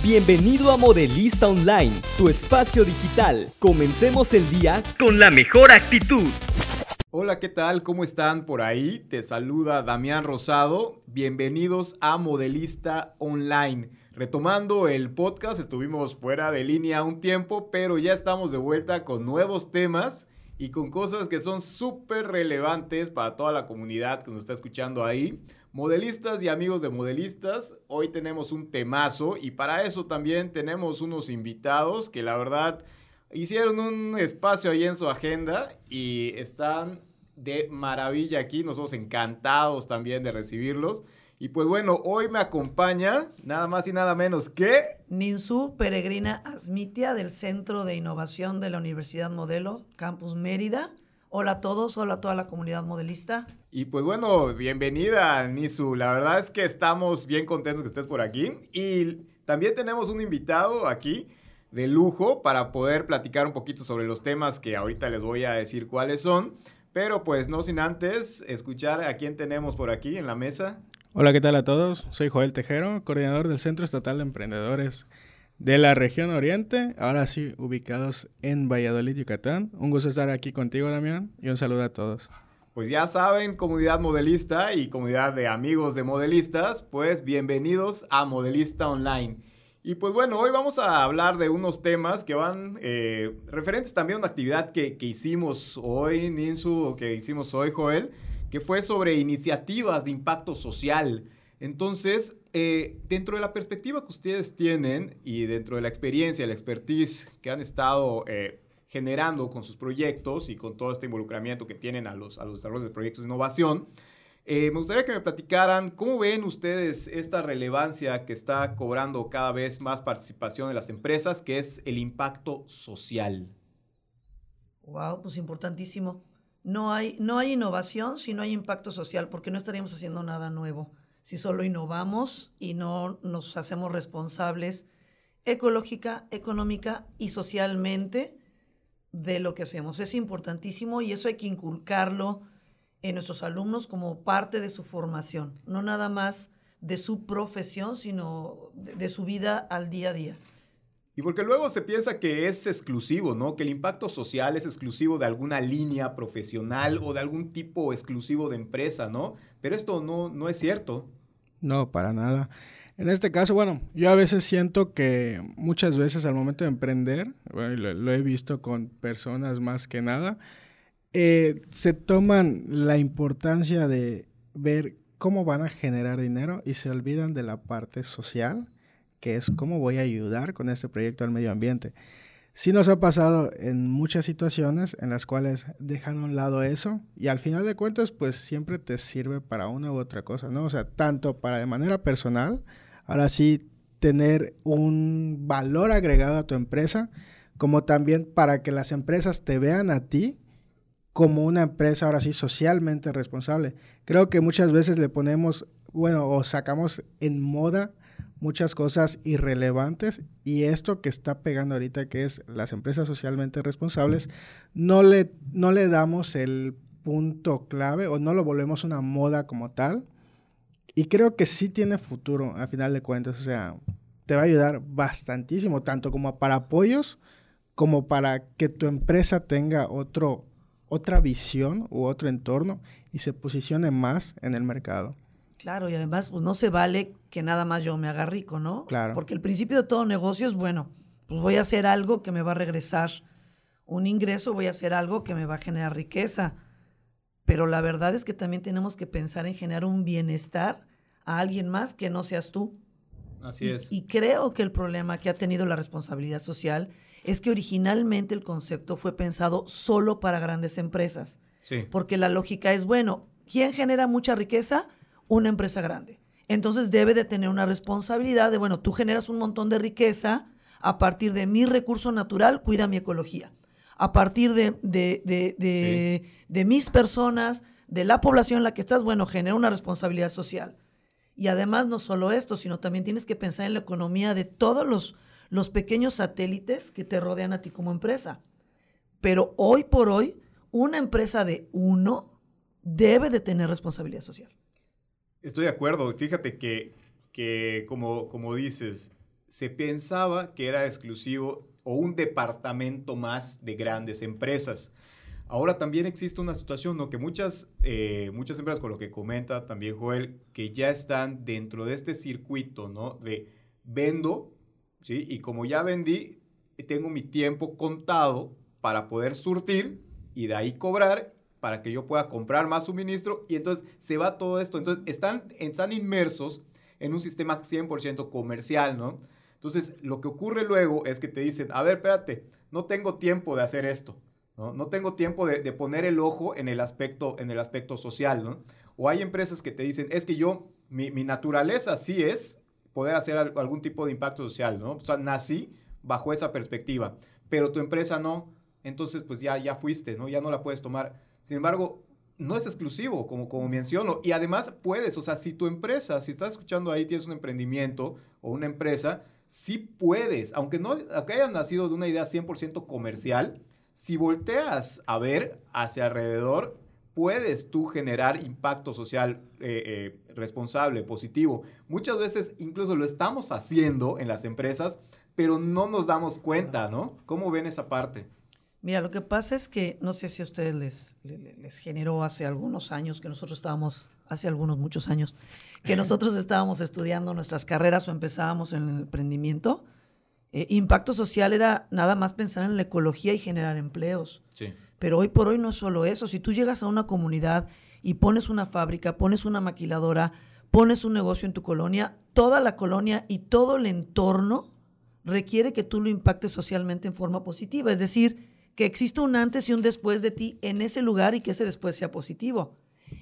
Bienvenido a Modelista Online, tu espacio digital. Comencemos el día con la mejor actitud. Hola, ¿qué tal? ¿Cómo están por ahí? Te saluda Damián Rosado. Bienvenidos a Modelista Online. Retomando el podcast, estuvimos fuera de línea un tiempo, pero ya estamos de vuelta con nuevos temas y con cosas que son súper relevantes para toda la comunidad que nos está escuchando ahí. Modelistas y amigos de modelistas, hoy tenemos un temazo y para eso también tenemos unos invitados que la verdad hicieron un espacio ahí en su agenda y están de maravilla aquí. Nosotros encantados también de recibirlos. Y pues bueno, hoy me acompaña nada más y nada menos que... Ninsu Peregrina Asmitia del Centro de Innovación de la Universidad Modelo, Campus Mérida. Hola a todos, hola a toda la comunidad modelista. Y pues bueno, bienvenida Nisu. La verdad es que estamos bien contentos que estés por aquí. Y también tenemos un invitado aquí de lujo para poder platicar un poquito sobre los temas que ahorita les voy a decir cuáles son. Pero pues no sin antes escuchar a quién tenemos por aquí en la mesa. Hola, ¿qué tal a todos? Soy Joel Tejero, coordinador del Centro Estatal de Emprendedores de la región Oriente, ahora sí ubicados en Valladolid, Yucatán. Un gusto estar aquí contigo, Damián, y un saludo a todos. Pues ya saben, comunidad modelista y comunidad de amigos de modelistas, pues bienvenidos a Modelista Online. Y pues bueno, hoy vamos a hablar de unos temas que van eh, referentes también a una actividad que, que hicimos hoy, Ninsu, o que hicimos hoy, Joel, que fue sobre iniciativas de impacto social. Entonces, eh, dentro de la perspectiva que ustedes tienen y dentro de la experiencia, la expertise que han estado eh, generando con sus proyectos y con todo este involucramiento que tienen a los, a los desarrollos de proyectos de innovación, eh, me gustaría que me platicaran cómo ven ustedes esta relevancia que está cobrando cada vez más participación de las empresas, que es el impacto social. Wow, pues importantísimo. No hay, no hay innovación si no hay impacto social, porque no estaríamos haciendo nada nuevo si solo innovamos y no nos hacemos responsables ecológica, económica y socialmente de lo que hacemos. Es importantísimo y eso hay que inculcarlo en nuestros alumnos como parte de su formación, no nada más de su profesión, sino de, su vida al día a día. Y porque luego se piensa que es exclusivo, ¿no? Que el impacto social es exclusivo de alguna línea profesional o de algún tipo exclusivo de empresa, ¿no? Pero esto no, no es cierto. No, para nada. En este caso, bueno, yo a veces siento que muchas veces al momento de emprender, bueno, lo, he visto con personas más que nada, eh, se toman la importancia de ver cómo van a generar dinero y se olvidan de la parte social, que es cómo voy a ayudar con este proyecto al medio ambiente. Sí nos ha pasado en muchas situaciones en las cuales dejan a un lado eso y al final de cuentas pues siempre te sirve para una u otra cosa, ¿no? O sea, tanto para de manera personal, ahora sí tener un valor agregado a tu empresa, como también para que las empresas te vean a ti como una empresa ahora sí socialmente responsable. Creo que muchas veces le ponemos, bueno, o sacamos en moda muchas cosas irrelevantes y esto que está pegando ahorita, que es las empresas socialmente responsables, no le, no le damos el punto clave o no lo volvemos una moda como tal. Y creo que sí tiene futuro, a final de cuentas. O sea, te va a ayudar bastantísimo, tanto como para apoyos, como para que tu empresa tenga otro, otra visión u otro entorno y se posicione más en el mercado. Claro, y además pues no se vale que nada más yo me haga rico, ¿no? Claro. Porque el principio de todo negocio es, bueno, pues voy a hacer algo que me va a regresar un ingreso, voy a hacer algo que me va a generar riqueza. Pero la verdad es que también tenemos que pensar en generar un bienestar a alguien más que no seas tú. Así es. Y creo que el problema que ha tenido la responsabilidad social es que originalmente el concepto fue pensado solo para grandes empresas. Sí. Porque la lógica es, bueno, ¿quién genera mucha riqueza? una empresa grande. Entonces debe de tener una responsabilidad de, bueno, tú generas un montón de riqueza a partir de mi recurso natural, cuida mi ecología. A partir de, de, mis personas, de la población en la que estás, bueno, genera una responsabilidad social. Y además no solo esto, sino también tienes que pensar en la economía de todos los, los pequeños satélites que te rodean a ti como empresa. Pero hoy por hoy, una empresa de uno debe de tener responsabilidad social. Estoy de acuerdo. Fíjate que, que como, como dices, se pensaba que era exclusivo o un departamento más de grandes empresas. Ahora también existe una situación, ¿no? Que muchas, eh, muchas empresas, con lo que comenta también Joel, que ya están dentro de este circuito, ¿no? De vendo, ¿sí? Y como ya vendí, tengo mi tiempo contado para poder surtir y de ahí cobrar para que yo pueda comprar más suministro y entonces se va todo esto. Entonces están, están inmersos en un sistema 100% comercial, ¿no? Entonces lo que ocurre luego es que te dicen, a ver, espérate, no tengo tiempo de hacer esto. ¿no? tengo tiempo de, poner el ojo en el aspecto, en el aspecto social, ¿no? O hay empresas que te dicen, es que yo, mi, naturaleza sí es poder hacer algún tipo de impacto social, ¿no? O sea, nací bajo esa perspectiva, pero tu empresa no, entonces pues ya, ya fuiste, ¿no? Ya no la puedes tomar. Sin embargo, no es exclusivo, como, como menciono, y además puedes, o sea, si tu empresa, si estás escuchando ahí, tienes un emprendimiento o una empresa, sí puedes, aunque no aunque haya nacido de una idea 100% comercial, si volteas a ver hacia alrededor, puedes tú generar impacto social eh, eh, responsable, positivo. Muchas veces incluso lo estamos haciendo en las empresas, pero no nos damos cuenta, ¿no? ¿Cómo ven esa parte? Mira, lo que pasa es que no sé si a ustedes les, les, generó hace algunos años que nosotros estábamos, hace algunos muchos años, que nosotros estábamos estudiando nuestras carreras o empezábamos en el emprendimiento eh, impacto social era nada más pensar en la ecología y generar empleos. Pero hoy por hoy no es solo eso. Si tú llegas a una comunidad y pones una fábrica, pones una maquiladora, pones un negocio en tu colonia, toda la colonia y todo el entorno requiere que tú lo impactes socialmente en forma positiva. Es decir, que exista un antes y un después de ti en ese lugar y que ese después sea positivo.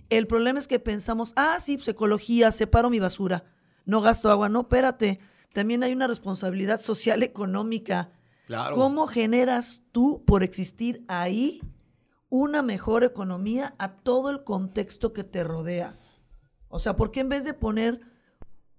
El problema es que pensamos, ah, sí, pues ecología, separo mi basura, no gasto agua. No, espérate también hay una responsabilidad social económica. Claro. ¿Cómo generas tú, por existir ahí, una mejor economía a todo el contexto que te rodea? O sea, ¿por qué en vez de poner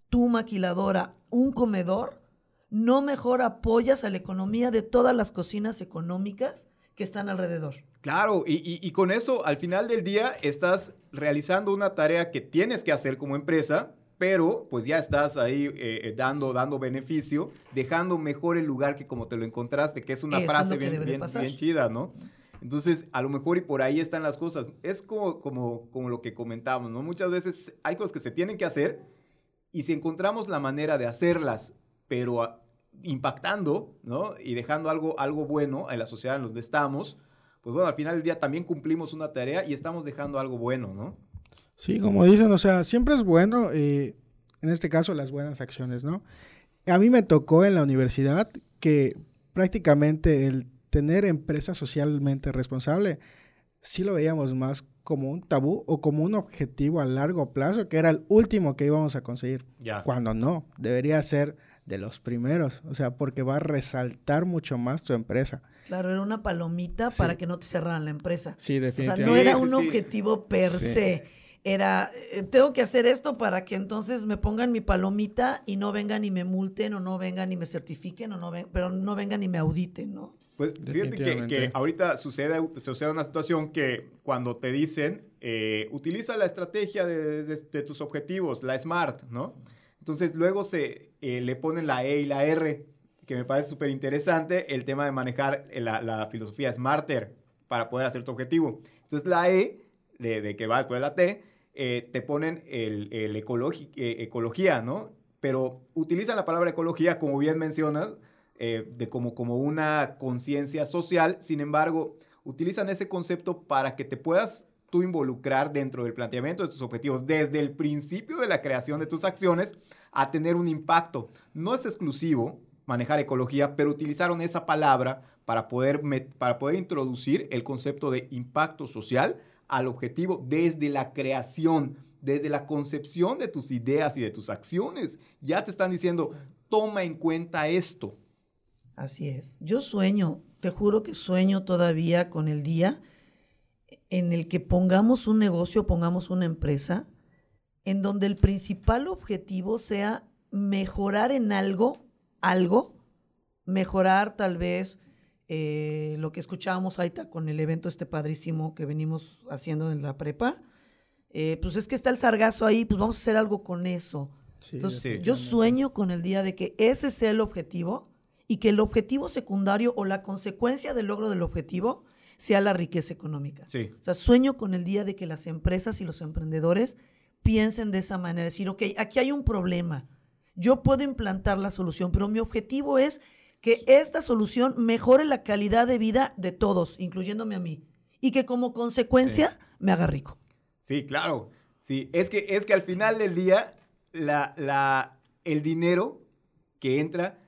tu maquiladora, un comedor, no mejor apoyas a la economía de todas las cocinas económicas que están alrededor? Claro, y, y, con eso al final del día estás realizando una tarea que tienes que hacer como empresa, pero pues ya estás ahí eh, eh, dando, dando beneficio, dejando mejor el lugar que como te lo encontraste, que es una frase bien, bien, bien, chida, ¿no? Entonces, a lo mejor y por ahí están las cosas. Es como, como, como lo que comentamos, ¿no? Muchas veces hay cosas que se tienen que hacer y si encontramos la manera de hacerlas, pero impactando, ¿no? Y dejando algo, algo bueno en la sociedad en donde estamos, pues bueno, al final del día también cumplimos una tarea y estamos dejando algo bueno, ¿no? Sí, como dicen, o sea, siempre es bueno, eh, en este caso, las buenas acciones, ¿no? A mí me tocó en la universidad que prácticamente el tener empresa socialmente responsable, sí lo veíamos más como un tabú o como un objetivo a largo plazo, que era el último que íbamos a conseguir. Ya. Cuando no, debería ser de los primeros, o sea, porque va a resaltar mucho más tu empresa. Claro, era una palomita para que no te cerraran la empresa. Sí, definitivamente. O sea, no era un objetivo per se era, eh, tengo que hacer esto para que entonces me pongan mi palomita y no vengan y me multen o no vengan y me certifiquen o no ven, pero no vengan y me auditen, ¿no? Pues fíjate que, ahorita sucede, sucede una situación que cuando te dicen, eh, utiliza la estrategia de, tus objetivos, la SMART, ¿no? Entonces luego se eh, le ponen la E y la R, que me parece súper interesante, el tema de manejar la, la filosofía SMARTER para poder hacer tu objetivo. Entonces la E de, que va después de la T, eh, te ponen el, el eh, ecología, ¿no? Pero utilizan la palabra ecología, como bien mencionas, eh, de como, como una conciencia social, sin embargo, utilizan ese concepto para que te puedas tú involucrar dentro del planteamiento de tus objetivos desde el principio de la creación de tus acciones a tener un impacto. No es exclusivo manejar ecología, pero utilizaron esa palabra para poder, para poder introducir el concepto de impacto social al objetivo desde la creación, desde la concepción de tus ideas y de tus acciones. Ya te están diciendo, toma en cuenta esto. Así es. Yo sueño, te juro que sueño todavía con el día en el que pongamos un negocio, pongamos una empresa, en donde el principal objetivo sea mejorar en algo, algo, mejorar tal vez eh, lo que escuchábamos ahorita con el evento este padrísimo que venimos haciendo en la prepa, eh, pues es que está el sargazo ahí, pues vamos a hacer algo con eso. Entonces, yo sueño con el día de que ese sea el objetivo y que el objetivo secundario o la consecuencia del logro del objetivo sea la riqueza económica. Sí. O sea, sueño con el día de que las empresas y los emprendedores piensen de esa manera, decir, ok, aquí hay un problema, yo puedo implantar la solución, pero mi objetivo es que esta solución mejore la calidad de vida de todos, incluyéndome a mí, y que como consecuencia me haga rico. Sí, claro. Sí, es que, es que al final del día, la, la, el dinero que entra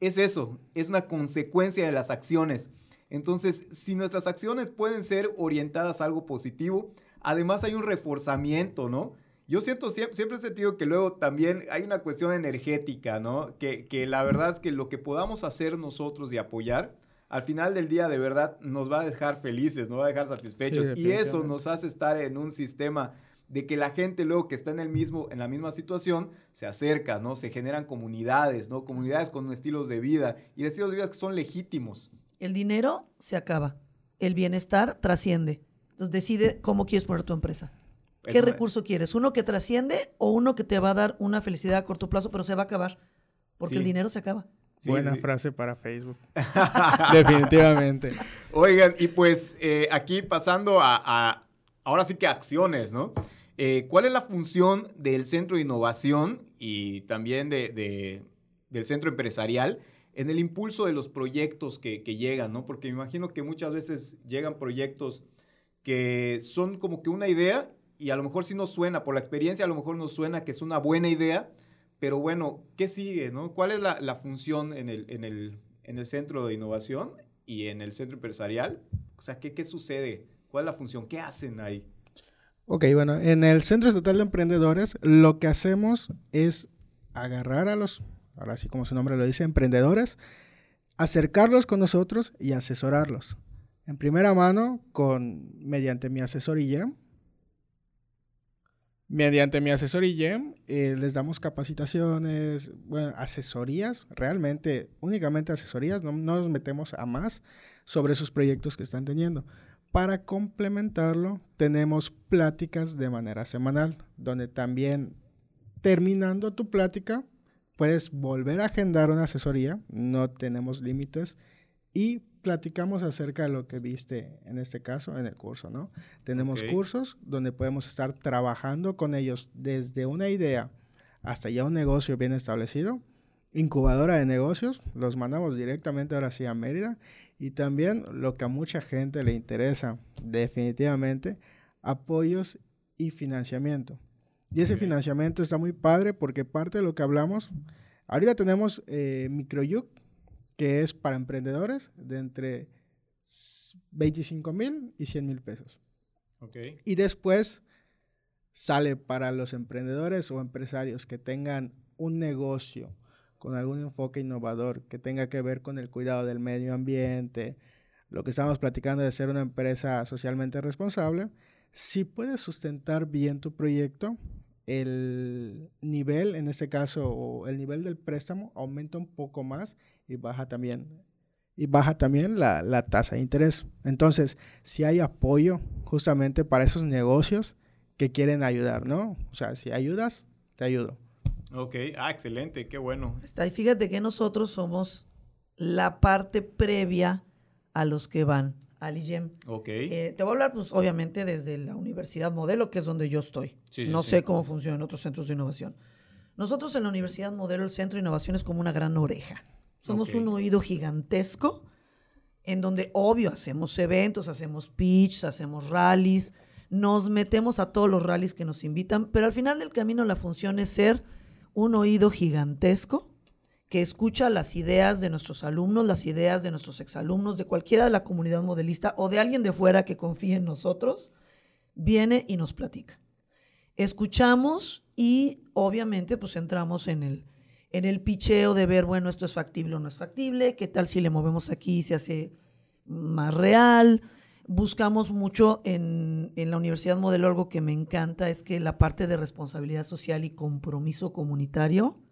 es eso, es una consecuencia de las acciones. Entonces, si nuestras acciones pueden ser orientadas a algo positivo, además hay un reforzamiento, ¿no? Yo siento, siempre, siempre he sentido que luego también hay una cuestión energética, ¿no? Que, que la verdad es que lo que podamos hacer nosotros y apoyar, al final del día de verdad nos va a dejar felices, nos va a dejar satisfechos. y eso nos hace estar en un sistema de que la gente luego que está en el mismo en la misma situación se acerca, ¿no? Se generan comunidades, ¿no? Comunidades con estilos de vida y estilos de vida que son legítimos. El dinero se acaba, el bienestar trasciende. Entonces decide cómo quieres poner tu empresa. ¿Qué recurso quieres? ¿Uno que trasciende o uno que te va a dar una felicidad a corto plazo, pero se va a acabar? Porque el dinero se acaba. Buena frase para Facebook. Definitivamente. Oigan, y pues eh, aquí pasando a, ahora sí que acciones, ¿no? Eh, ¿Cuál es la función del Centro de Innovación y también de, del Centro Empresarial en el impulso de los proyectos que, que llegan, ¿no? Porque me imagino que muchas veces llegan proyectos que son como que una idea y a lo mejor sí nos suena, por la experiencia a lo mejor nos suena que es una buena idea, pero bueno, ¿qué sigue? No? ¿Cuál es la, función en el, en, el, en el centro de innovación y en el centro empresarial? O sea, ¿qué, ¿qué sucede? ¿Cuál es la función? ¿Qué hacen ahí? Ok, bueno, en el Centro Estatal de Emprendedores lo que hacemos es agarrar a los, ahora sí como su nombre lo dice, emprendedores, acercarlos con nosotros y asesorarlos. En primera mano, con, mediante mi asesoría, Mediante mi asesoría eh, les damos capacitaciones, asesorías, realmente, únicamente asesorías, no, nos metemos a más sobre esos proyectos que están teniendo. Para complementarlo, tenemos pláticas de manera semanal, donde también terminando tu plática, puedes volver a agendar una asesoría, no tenemos límites, y platicamos acerca de lo que viste en este caso en el curso, ¿no? Tenemos cursos donde podemos estar trabajando con ellos desde una idea hasta ya un negocio bien establecido. Incubadora de negocios, los mandamos directamente ahora sí a Mérida. Y también lo que a mucha gente le interesa, definitivamente, apoyos y financiamiento. Y ese financiamiento está muy padre porque parte de lo que hablamos, ahorita tenemos eh, Microyuk, que es para emprendedores de entre 25 mil y 100 mil pesos. Y después sale para los emprendedores o empresarios que tengan un negocio con algún enfoque innovador que tenga que ver con el cuidado del medio ambiente, lo que estamos platicando de ser una empresa socialmente responsable, si puedes sustentar bien tu proyecto, el nivel, en este caso, o el nivel del préstamo aumenta un poco más y baja también, y baja también la, tasa de interés. Entonces, si hay apoyo justamente para esos negocios que quieren ayudar, ¿no? O sea, si ayudas, te ayudo. Ok, ah, excelente, qué bueno. Está, y fíjate que nosotros somos la parte previa a los que van al IGEM. Ok. Eh, te voy a hablar, pues, obviamente, desde la Universidad Modelo, que es donde yo estoy. no sé cómo funciona en otros centros de innovación. Nosotros en la Universidad Modelo, el Centro de Innovación es como una gran oreja. Somos un oído gigantesco en donde, obvio, hacemos eventos, hacemos pitch, hacemos rallies, nos metemos a todos los rallies que nos invitan, pero al final del camino la función es ser un oído gigantesco que escucha las ideas de nuestros alumnos, las ideas de nuestros exalumnos, de cualquiera de la comunidad modelista o de alguien de fuera que confíe en nosotros, viene y nos platica. Escuchamos y obviamente pues entramos en el, en el picheo de ver, bueno, esto es factible o no es factible, qué tal si le movemos aquí y se hace más real. Buscamos mucho en, la Universidad Modelo, algo que me encanta es que la parte de responsabilidad social y compromiso comunitario,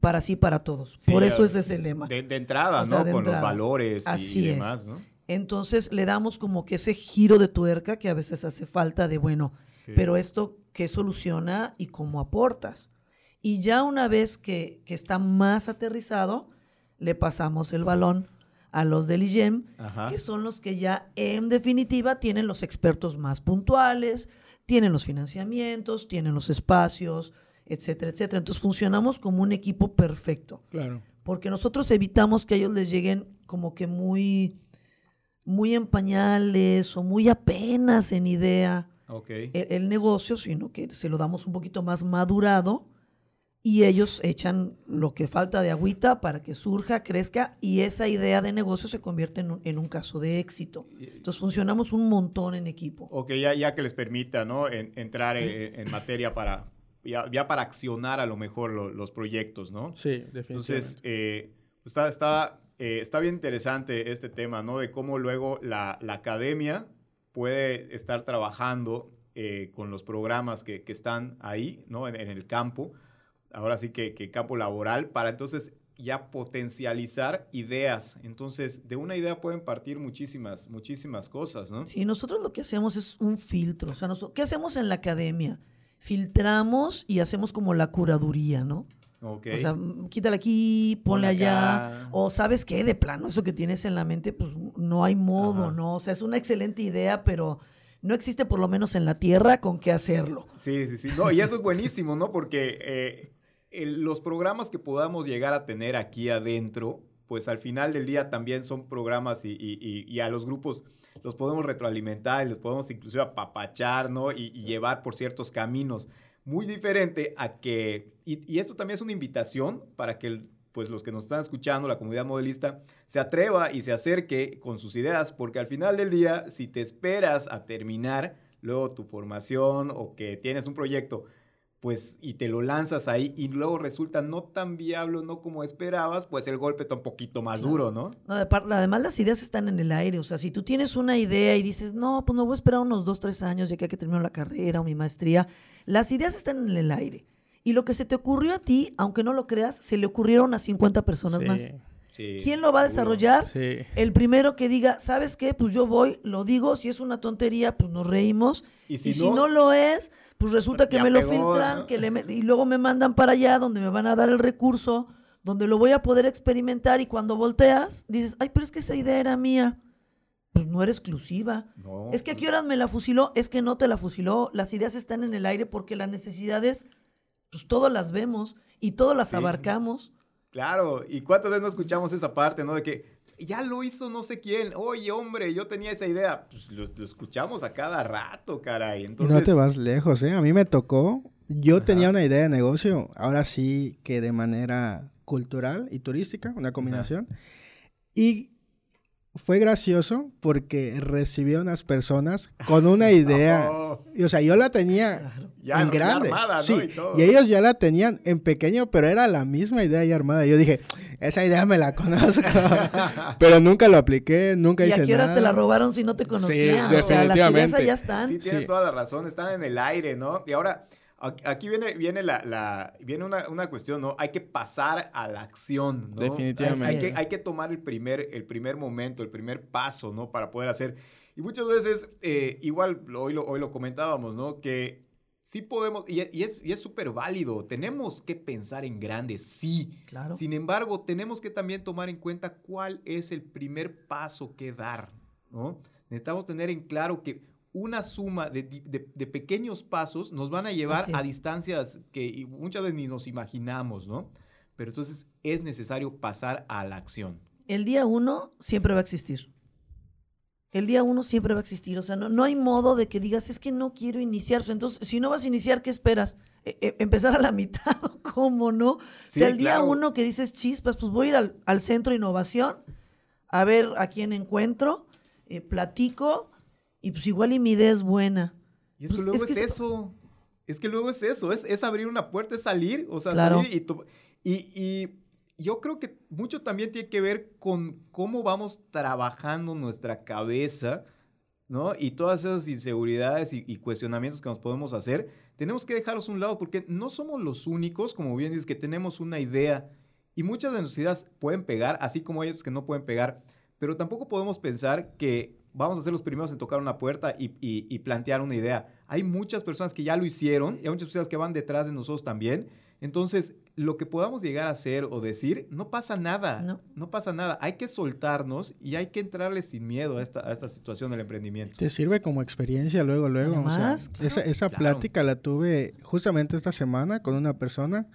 para sí, para todos. Por eso ese es el lema. De, entrada, ¿no? Con los valores y, demás, ¿no? Entonces le damos como que ese giro de tuerca que a veces hace falta de, bueno, pero esto, ¿qué soluciona y cómo aportas? Y ya una vez que, que está más aterrizado, le pasamos el balón a los del IGEM, que son los que ya en definitiva tienen los expertos más puntuales, tienen los financiamientos, tienen los espacios, etcétera, etcétera. Entonces funcionamos como un equipo perfecto, Claro. porque nosotros evitamos que a ellos les lleguen como que muy, muy en pañales o muy apenas en idea Ok. el, el negocio, sino que se lo damos un poquito más madurado y ellos echan lo que falta de agüita para que surja, crezca y esa idea de negocio se convierte en un, en un caso de éxito. Entonces funcionamos un montón en equipo. Ok, ya, ya que les permita, ¿no? En- entrar en, en materia para, ya, ya para accionar a lo mejor lo- los proyectos, ¿no? Sí, definitivamente. Entonces, eh, está, está, eh, está bien interesante este tema, ¿no? De cómo luego la, la academia puede estar trabajando eh, con los programas que, que están ahí, ¿no? En, en el campo, ahora sí que, que campo laboral, para entonces ya potencializar ideas. Entonces, de una idea pueden partir muchísimas, muchísimas cosas, ¿no? Sí, nosotros lo que hacemos es un filtro. O sea, nosotros, ¿qué hacemos en la academia? Filtramos y hacemos como la curaduría, ¿no? Ok. O sea, mm, quítale aquí, ponle allá. O sabes qué, de plano, eso que tienes en la mente, pues no hay modo, Ajá. ¿no? O sea, es una excelente idea, pero no existe por lo menos en la tierra con qué hacerlo. Sí, sí, sí. No, y eso es buenísimo, ¿no? Porque eh, el- los programas que podamos llegar a tener aquí adentro, pues al final del día también son programas y, y- y- y a los grupos los podemos retroalimentar y los podemos inclusive apapachar, ¿no? Y, llevar por ciertos caminos. Muy diferente a que, y, y esto también es una invitación para que pues los que nos están escuchando, la comunidad modelista, se atreva y se acerque con sus ideas, porque al final del día, si te esperas a terminar luego tu formación o que tienes un proyecto, pues y te lo lanzas ahí y luego resulta no tan viable, no como esperabas, pues el golpe está un poquito más Claro. duro, ¿no? No, de par- además, las ideas están en el aire. O sea, si tú tienes una idea y dices, no, pues me voy a esperar unos dos, tres años ya que hay que terminar la carrera o mi maestría, las ideas están en el aire. Y lo que se te ocurrió a ti, aunque no lo creas, se le ocurrieron a 50 personas Sí, más. Sí, ¿Quién lo va a desarrollar? Sí. El primero que diga, ¿sabes qué? Pues yo voy, lo digo, si es una tontería, pues nos reímos. Y Y si no- no, lo es, pues resulta que me lo pegó, filtran, ¿no? que le me- y luego me mandan para allá donde me van a dar el recurso, donde lo voy a poder experimentar y cuando volteas, dices, ay, pero es que esa idea era mía. Pues no era exclusiva. No, Es que a pues, qué horas me la fusiló, es que no te la fusiló. Las ideas están en el aire porque las necesidades, pues todas las vemos y todas las Sí. abarcamos. Claro, y cuántas veces no escuchamos esa parte, ¿no? De que ya lo hizo no sé quién, oye, hombre, yo tenía esa idea. Pues lo, lo escuchamos a cada rato, caray. Y Entonces, no te vas lejos, ¿eh? A mí me tocó. Yo Ajá. tenía una idea de negocio, ahora sí que de manera cultural y turística, una combinación. Y fue gracioso porque recibí a unas personas con una idea. Oh, Y, o sea, yo la tenía ya, en ya grande. armada, ¿no? sí, Y todo. y ellos ya la tenían en pequeño, pero era la misma idea ya armada. Yo dije, esa idea me la conozco. pero nunca lo apliqué, nunca ¿Y hice a qué horas nada. te la robaron si no te conocían? o sea, las ideas definitivamente. allá están. Sí, tienes Sí. toda la razón, están en el aire, ¿no? Y ahora, a- aquí viene, viene, la, la- viene una, una cuestión, ¿no? Hay que pasar a la acción, ¿no? Definitivamente. Hay que, es. hay que tomar el primer, el primer momento, el primer paso, ¿no? Para poder hacer. Y muchas veces, eh, igual, hoy lo, hoy lo comentábamos, ¿no? Que sí podemos, y, y es y es súper válido, tenemos que pensar en grande, sí. Claro. Sin embargo, tenemos que también tomar en cuenta cuál es el primer paso que dar, ¿no? Necesitamos tener en claro que una suma de, di- de- de pequeños pasos nos van a llevar a distancias que muchas veces ni nos imaginamos, ¿no? Pero entonces es necesario pasar a la acción. El día uno siempre va a existir. El día uno siempre va a existir. O sea, no, no hay modo de que digas, es que no quiero iniciar. Entonces, si no vas a iniciar, ¿qué esperas? E- e- empezar a la mitad, ¿cómo no? o Sí, sea, el día claro. uno que dices chispas, pues voy a ir al, al centro de innovación a ver a quién encuentro, eh, platico y pues igual y mi idea es buena. Y es que Pues, luego es es, que- eso. Es que luego es eso. Es, es abrir una puerta, es salir. O sea, Claro. salir y, to- y, y yo creo que mucho también tiene que ver con cómo vamos trabajando nuestra cabeza, ¿no? Y todas esas inseguridades y, y cuestionamientos que nos podemos hacer, tenemos que dejarlos a un lado porque no somos los únicos, como bien dices, que tenemos una idea. Y muchas de nuestras ideas pueden pegar, así como hay otras que no pueden pegar. Pero tampoco podemos pensar que vamos a ser los primeros en tocar una puerta y, y- y plantear una idea. Hay muchas personas que ya lo hicieron y hay muchas personas que van detrás de nosotros también. Entonces, lo que podamos llegar a hacer o decir, no pasa nada. No. No, pasa nada. Hay que soltarnos y hay que entrarle sin miedo a esta, a esta situación del emprendimiento. Te sirve como experiencia luego, luego. o sea, Además, claro. esa esa Claro. plática la tuve justamente esta semana con una persona.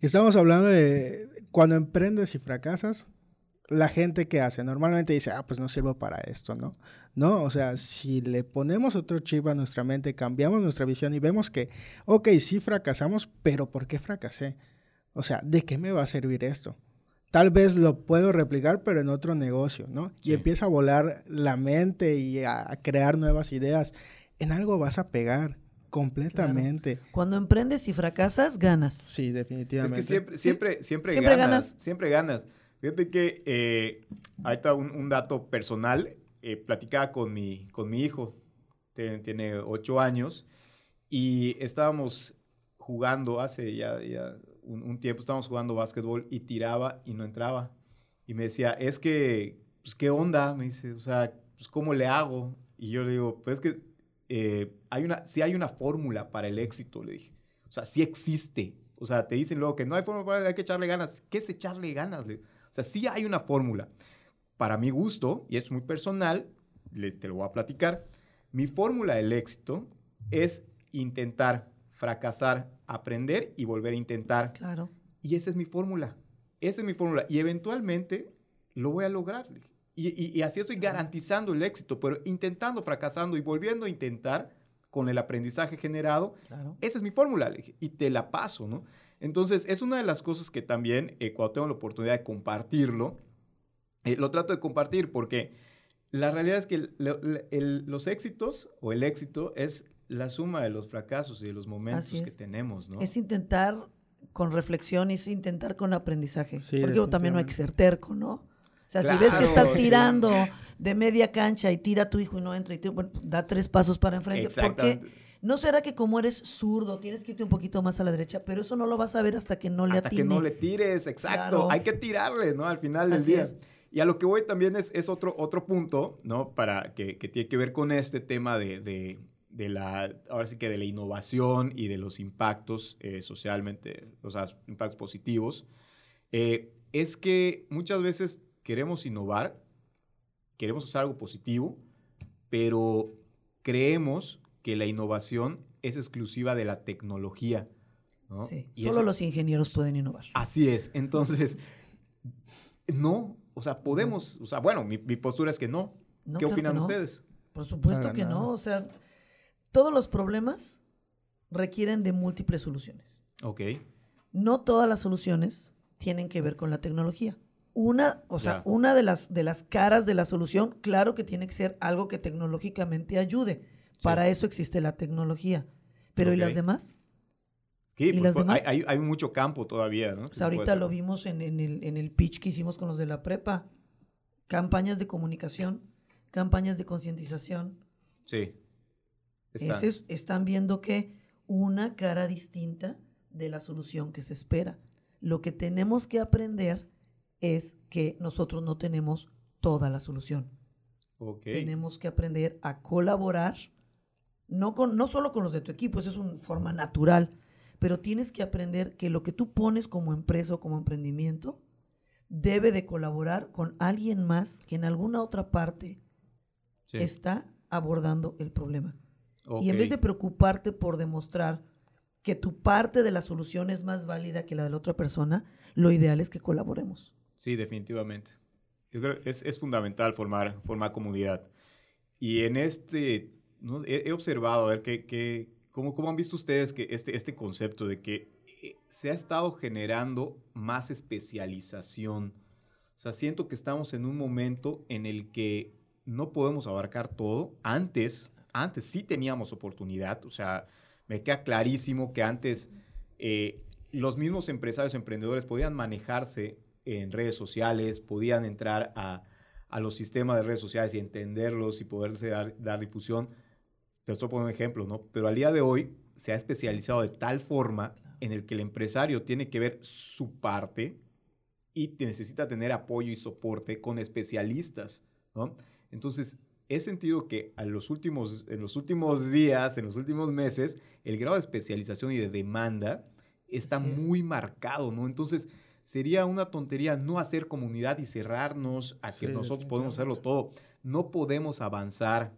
que Estábamos hablando de cuando emprendes y fracasas, la gente que hace normalmente dice, ah, pues no sirvo para esto, ¿no? No, o sea, si le ponemos otro chip a nuestra mente, cambiamos nuestra visión y vemos que, ok, sí fracasamos, pero ¿por qué fracasé? O sea, ¿de qué me va a servir esto? Tal vez lo puedo replicar, pero en otro negocio, ¿no? Sí. Y empieza a volar la mente y a, crear nuevas ideas. En algo vas a pegar completamente. Cuando emprendes y fracasas, ganas. Sí, Es definitivamente. que siempre, siempre, siempre, Siempre ganas, ganas. Siempre ganas. Fíjate que eh, ahorita un, un dato personal, eh, platicaba con mi, con mi hijo, tiene, tiene ocho años, y estábamos jugando hace ya, ya un, un tiempo, estábamos jugando básquetbol y tiraba y no entraba. Y me decía, es que, pues, ¿qué onda? Me dice, o sea, pues, ¿cómo le hago? Y yo le digo, pues es que eh, hay una, sí hay una fórmula para el éxito, le dije. O sea, sí existe. O sea, te dicen luego que no hay fórmula para hay que echarle ganas. ¿Qué es echarle ganas? Le- O sea, sí hay una fórmula. Para mi gusto, y es muy personal, le- te lo voy a platicar, mi fórmula del éxito es intentar, fracasar, aprender y volver a intentar. Claro. Y esa es mi fórmula. Esa es mi fórmula. Y eventualmente lo voy a lograr. Y, y- y así estoy garantizando el éxito, pero intentando, fracasando y volviendo a intentar con el aprendizaje generado. Claro. Esa es mi fórmula, y te la paso, ¿no? Entonces, es una de las cosas que también, eh, cuando tengo la oportunidad de compartirlo, eh, lo trato de compartir porque la realidad es que el- el- el- los éxitos o el éxito es la suma de los fracasos y de los momentos Así que es. tenemos, ¿no? Es intentar con reflexión y es intentar con aprendizaje. Sí, Porque también no hay que ser terco, ¿no? O sea, si ves que estás sí. tirando de media cancha y tira a tu hijo y no entra, y tira- bueno, da tres pasos para enfrente. Porque. No será que como eres zurdo, tienes que irte un poquito más a la derecha, pero eso no lo vas a ver hasta que no le Hasta que atine. no le tires, exacto. Claro. Hay que tirarle, ¿no? Al final del Así día. es. Y a lo que voy también es, es otro, otro punto, ¿no? Para que, que tiene que ver con este tema de, de- de la, ahora sí que de la innovación y de los impactos eh, socialmente, o sea, impactos positivos. eh, es que muchas veces queremos innovar, queremos hacer algo positivo, pero creemos que la innovación es exclusiva de la tecnología. ¿no? Sí, Y solo eso- los ingenieros pueden innovar. Así es. Entonces, no, o sea, podemos, o sea, bueno, mi, mi postura es que no. No, ¿Qué claro opinan no. ustedes? Por supuesto que no. O sea, todos los problemas requieren de múltiples soluciones. Ok, no todas las soluciones tienen que ver con la tecnología. Una, o sea, una de las, de las caras de la solución, claro que tiene que ser algo que tecnológicamente ayude. Para eso existe la tecnología. Pero ¿y las demás? Sí, ¿Y pues, las pues, demás? Hay, mucho campo todavía, ¿no? Pues ahorita lo vimos en, en el, en el pitch que hicimos con los de la prepa. Campañas de comunicación, campañas de concientización. Sí. Está. Ese es- están viendo que una cara distinta de la solución que se espera. Lo que tenemos que aprender es que nosotros no tenemos toda la solución. Ok. Tenemos que aprender a colaborar, no, con, no solo con los de tu equipo, eso es una forma natural, pero tienes que aprender que lo que tú pones como empresa o como emprendimiento debe de colaborar con alguien más que en alguna otra parte Sí. está abordando el problema. Y en vez de preocuparte por demostrar que tu parte de la solución es más válida que la de la otra persona, lo ideal es que colaboremos. Sí, definitivamente. Yo creo que es, es fundamental formar, formar comunidad. Y en este, no, he, he observado, a ver, qué, qué- cómo, cómo han visto ustedes que este, este concepto de que eh, se ha estado generando más especialización. O sea, siento que estamos en un momento en el que no podemos abarcar todo. Antes, antes sí teníamos oportunidad. O sea, me queda clarísimo que antes eh, los mismos empresarios, emprendedores podían manejarse en redes sociales, podían entrar a, a los sistemas de redes sociales y entenderlos y poderse dar, dar difusión. Te estoy poniendo un ejemplo, ¿no? Pero al día de hoy se ha especializado de tal forma en el que el empresario tiene que ver su parte y necesita tener apoyo y soporte con especialistas, ¿no? Entonces, he sentido que a los últimos, en los últimos días, en los últimos meses, el grado de especialización y de demanda está Así es. muy marcado, ¿no? Entonces, sería una tontería no hacer comunidad y cerrarnos a que Sí, nosotros podemos hacerlo todo. No podemos avanzar.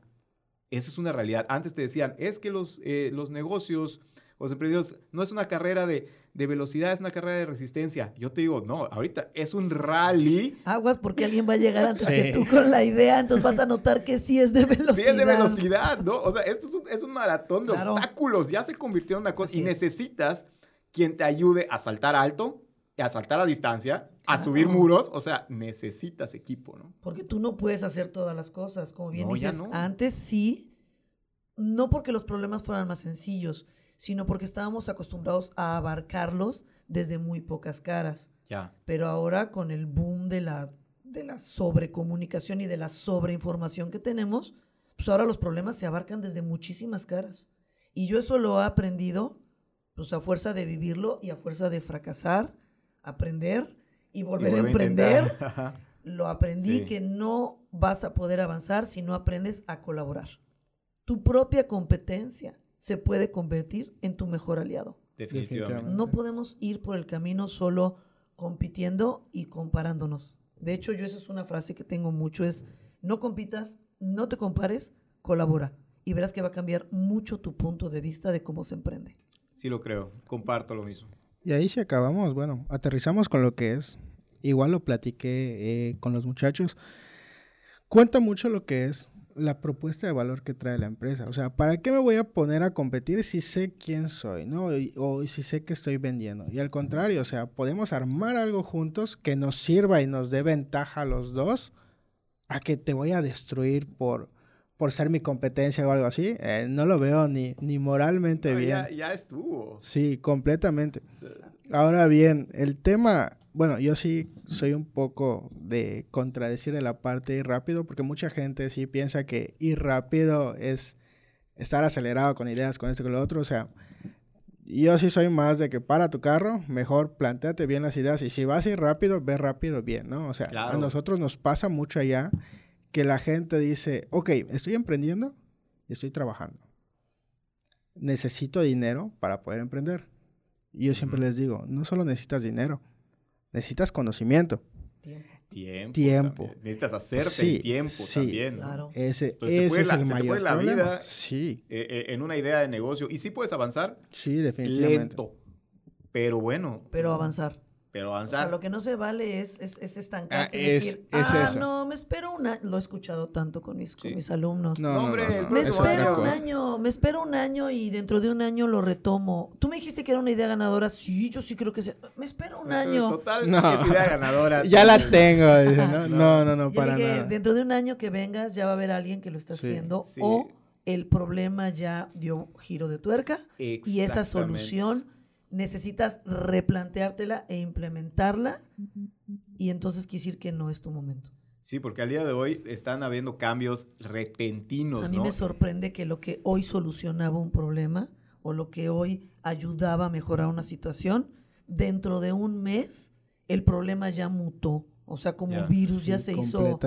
Esa es una realidad. Antes te decían, es que los, eh, los negocios, los emprendedores, no es una carrera de, de velocidad, es una carrera de resistencia. Yo te digo, no, ahorita es un rally. Aguas porque alguien va a llegar antes Sí. que tú con la idea, entonces vas a notar que sí es de velocidad. Sí, es de velocidad, ¿no? O sea, esto es un, es un maratón de Claro. obstáculos. Ya se convirtió en una cosa. Así Y es. necesitas quien te ayude a saltar alto, a saltar a distancia, a Claro. subir muros. O sea, necesitas equipo, ¿no? Porque tú no puedes hacer todas las cosas. Como bien No, dices, no. antes sí, no porque los problemas fueran más sencillos, sino porque estábamos acostumbrados a abarcarlos desde muy pocas caras. Ya. Pero ahora con el boom de la, de la sobrecomunicación y de la sobreinformación que tenemos, pues ahora los problemas se abarcan desde muchísimas caras. Y yo eso lo he aprendido pues a fuerza de vivirlo y a fuerza de fracasar, aprender y volver a emprender. Lo aprendí Sí. que no vas a poder avanzar si no aprendes a colaborar. Tu propia competencia se puede convertir en tu mejor aliado. Definitivamente. Definitivamente. No podemos ir por el camino solo compitiendo y comparándonos. De hecho, yo esa es una frase que tengo mucho, es no compitas, no te compares, colabora. Y verás que va a cambiar mucho tu punto de vista de cómo se emprende. Sí lo creo. Comparto lo mismo. Y ahí si acabamos, bueno, aterrizamos con lo que es. Igual lo platiqué eh, con los muchachos. Cuenta mucho lo que es la propuesta de valor que trae la empresa. O sea, ¿para qué me voy a poner a competir si sé quién soy, no? O si sé que estoy vendiendo. Y al contrario, o sea, podemos armar algo juntos que nos sirva y nos dé ventaja a los dos a que te voy a destruir por, por ser mi competencia o algo así. Eh, no lo veo ni, ni moralmente No, bien. ya, ya estuvo. Sí, completamente. Ahora bien, el tema, bueno, yo sí soy un poco de contradecir de la parte de ir rápido, porque mucha gente sí piensa que ir rápido es estar acelerado con ideas, con esto, con lo otro. O sea, yo sí soy más de que para tu carro, mejor planteate bien las ideas. Y si vas a ir rápido, ve rápido bien, ¿no? O sea, a Claro. nosotros nos pasa mucho allá que la gente dice, ok, estoy emprendiendo y estoy trabajando. Necesito dinero para poder emprender. Y yo siempre les digo, no solo necesitas dinero, necesitas conocimiento. Tiempo. Tiempo. también. Necesitas hacerte Sí, el tiempo sí. también. ¿no? Claro. Ese, Entonces, te ese es la- el se te mayor puede la problema. vida. Sí, Eh, eh, en una idea de negocio. Y sí puedes avanzar sí, definitivamente. lento. Pero bueno. Pero avanzar. Pero O avanzar. sea, lo que no se vale es, es, es estancarte Ah, y es- decir, es ah, eso. no, me espero un año. Lo he escuchado tanto con mis, con mis alumnos. No, No, no, hombre, no, Me espero un cosa. año, me espero un año y dentro de un año lo retomo. Tú me dijiste que era una idea ganadora. Sí, yo sí creo que sí. Me espero un año. Total, No. es idea ganadora. Ya la tengo. dice, ¿no? No, no, no, para dije, nada. dentro de un año que vengas ya va a haber alguien que lo está Sí. haciendo Sí. o el problema ya dio giro de tuerca y esa Exactamente. solución necesitas replanteártela e implementarla y entonces quiere decir que no es tu momento. Sí, porque al día de hoy están habiendo cambios repentinos, A mí ¿no? me sorprende que lo que hoy solucionaba un problema o lo que hoy ayudaba a mejorar una situación, dentro de un mes el problema ya mutó. O sea, como virus ya Sí, se hizo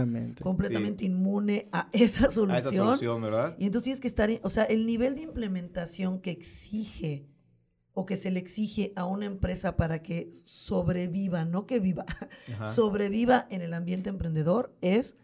completamente. inmune a esa A solución. esa solución, ¿verdad? Y entonces tienes que estar, en- o sea, el nivel de implementación que exige o que se le exige a una empresa para que sobreviva, no que viva, Ajá. sobreviva en el ambiente emprendedor es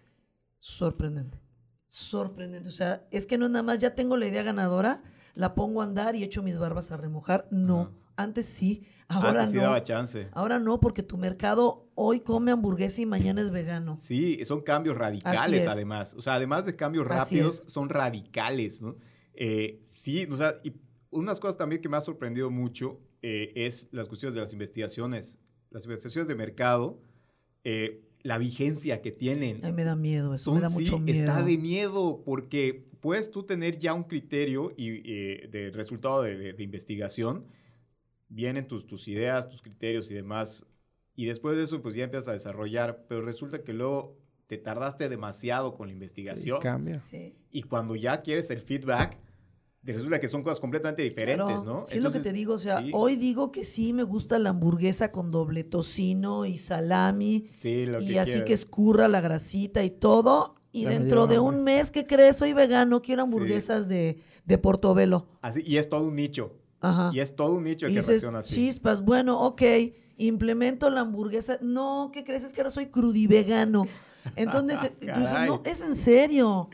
sorprendente. Sorprendente. O sea, es que no es nada más, ya tengo la idea ganadora, la pongo a andar y echo mis barbas a remojar. No, Ajá. antes sí, ahora Antes sí no. daba chance. Ahora no, porque tu mercado hoy come hamburguesa y mañana es vegano. Sí, son cambios radicales es. además. O sea, además de cambios rápidos, son radicales, ¿no? Eh, sí, o sea, y unas cosas también que me ha sorprendido mucho eh, es las cuestiones de las investigaciones. Las investigaciones de mercado, eh, la vigencia que tienen. Ay, me da miedo, eso Son, me da sí, mucho miedo. está de miedo porque puedes tú tener ya un criterio y, eh, de resultado de, de- de investigación, vienen tus, tus ideas, tus criterios y demás, y después de eso pues ya empiezas a desarrollar, pero resulta que luego te tardaste demasiado con la Y investigación cambia. Sí. y cuando ya quieres el feedback, te resulta que son cosas completamente diferentes, Claro, ¿no? Sí, es lo que Entonces, te digo. O sea, sí, hoy digo que sí me gusta la hamburguesa con doble tocino y salami sí, lo y que así que escurra la grasita y todo. Y Ya dentro de un mes, ¿qué crees? Soy vegano, quiero hamburguesas de, de portobelo. Así, y es todo un nicho. Ajá. Y es todo un nicho Y que dices, reacciona así. chispas, bueno, ok, implemento la hamburguesa. No, ¿qué crees? Es que ahora soy crudivegano. Entonces, dices, Caray. no, es en serio.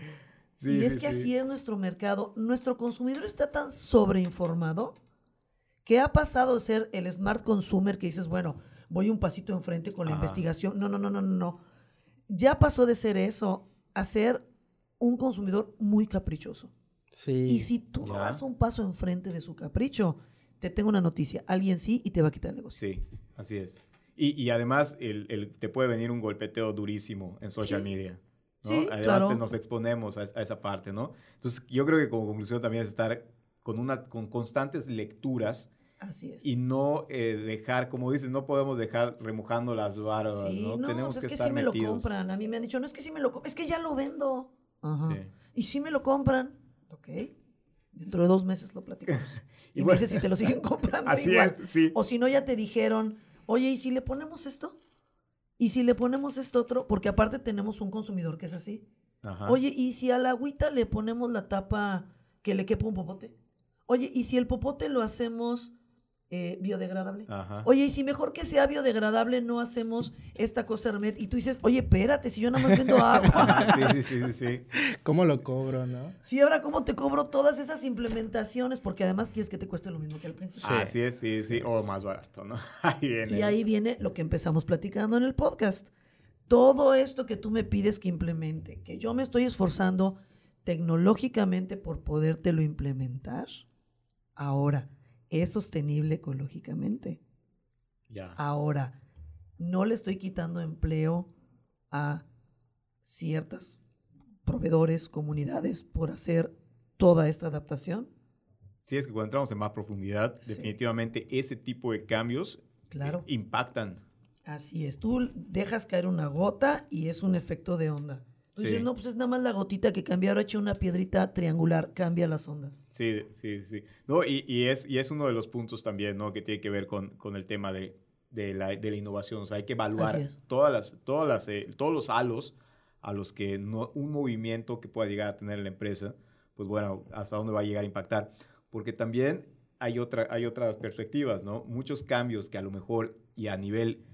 Sí, y es que sí. así es nuestro mercado. Nuestro consumidor está tan sobreinformado que ha pasado de ser el smart consumer que dices, bueno, voy un pasito enfrente con la Ajá. investigación. No, no, no, no, no, no. Ya pasó de ser eso a ser un consumidor muy caprichoso. Sí. Y si tú no das un paso enfrente de su capricho, te tengo una noticia. Alguien sí y te va a quitar el negocio. Sí, así es. Y, y además el, el- te puede venir un golpeteo durísimo en social Sí. media. ¿No? Sí, además claro. te- nos exponemos a, a esa parte, ¿no? Entonces yo creo que como conclusión también es estar con, una, con constantes lecturas Así es. y no eh, dejar, como dices, no podemos dejar remojando las barbas, sí, ¿no? no, Tenemos pues que es que estar sí me lo compran. A mí me han dicho, no es que sí me lo compran, es que ya lo vendo. Ajá. Sí. Y sí me lo compran. Ok. Dentro de dos meses lo platicamos. Y y bueno, dices si te lo siguen comprando Así igual. es, sí. O si no, ya te dijeron, oye, ¿y si le ponemos esto? ¿Y si le ponemos esto otro? Porque aparte tenemos un consumidor que es así. Ajá. Oye, ¿y si a la agüita le ponemos la tapa que le quepa un popote? Oye, ¿y si el popote lo hacemos eh, biodegradable? Ajá. Oye, y si mejor que sea biodegradable no hacemos esta cosa hermet y tú dices, oye, espérate, si yo nada más vendo agua. sí, sí, sí, sí, sí. ¿Cómo lo cobro, no? Sí, ahora cómo te cobro todas esas implementaciones, porque además quieres que te cueste lo mismo que al principio. Sí. Así es, sí, sí. O más barato, ¿no? Ahí viene. Y ahí viene lo que empezamos platicando en el podcast. Todo esto que tú me pides que implemente, que yo me estoy esforzando tecnológicamente por podértelo implementar, ahora, ¿es sostenible ecológicamente? Ahora, no le estoy quitando empleo a ciertas proveedores, comunidades por hacer toda esta adaptación. Sí, es que cuando entramos en más profundidad, Sí. definitivamente ese tipo de cambios Claro. eh, impactan. Así es, tú dejas caer una gota y es un efecto de onda. Tú Sí. dices, no, pues es nada más la gotita que cambia, ahora eché una piedrita triangular, cambia las ondas. Sí, sí, sí. No, y, y es, y es uno de los puntos también, ¿no? Que tiene que ver con, con el tema de, de, la, de la innovación. O sea, hay que evaluar todas las, todas las, eh, todos los halos a los que no- un movimiento que pueda llegar a tener la empresa, pues bueno, hasta dónde va a llegar a impactar. Porque también hay, otra, hay otras perspectivas, ¿no? Muchos cambios que a lo mejor y a nivel,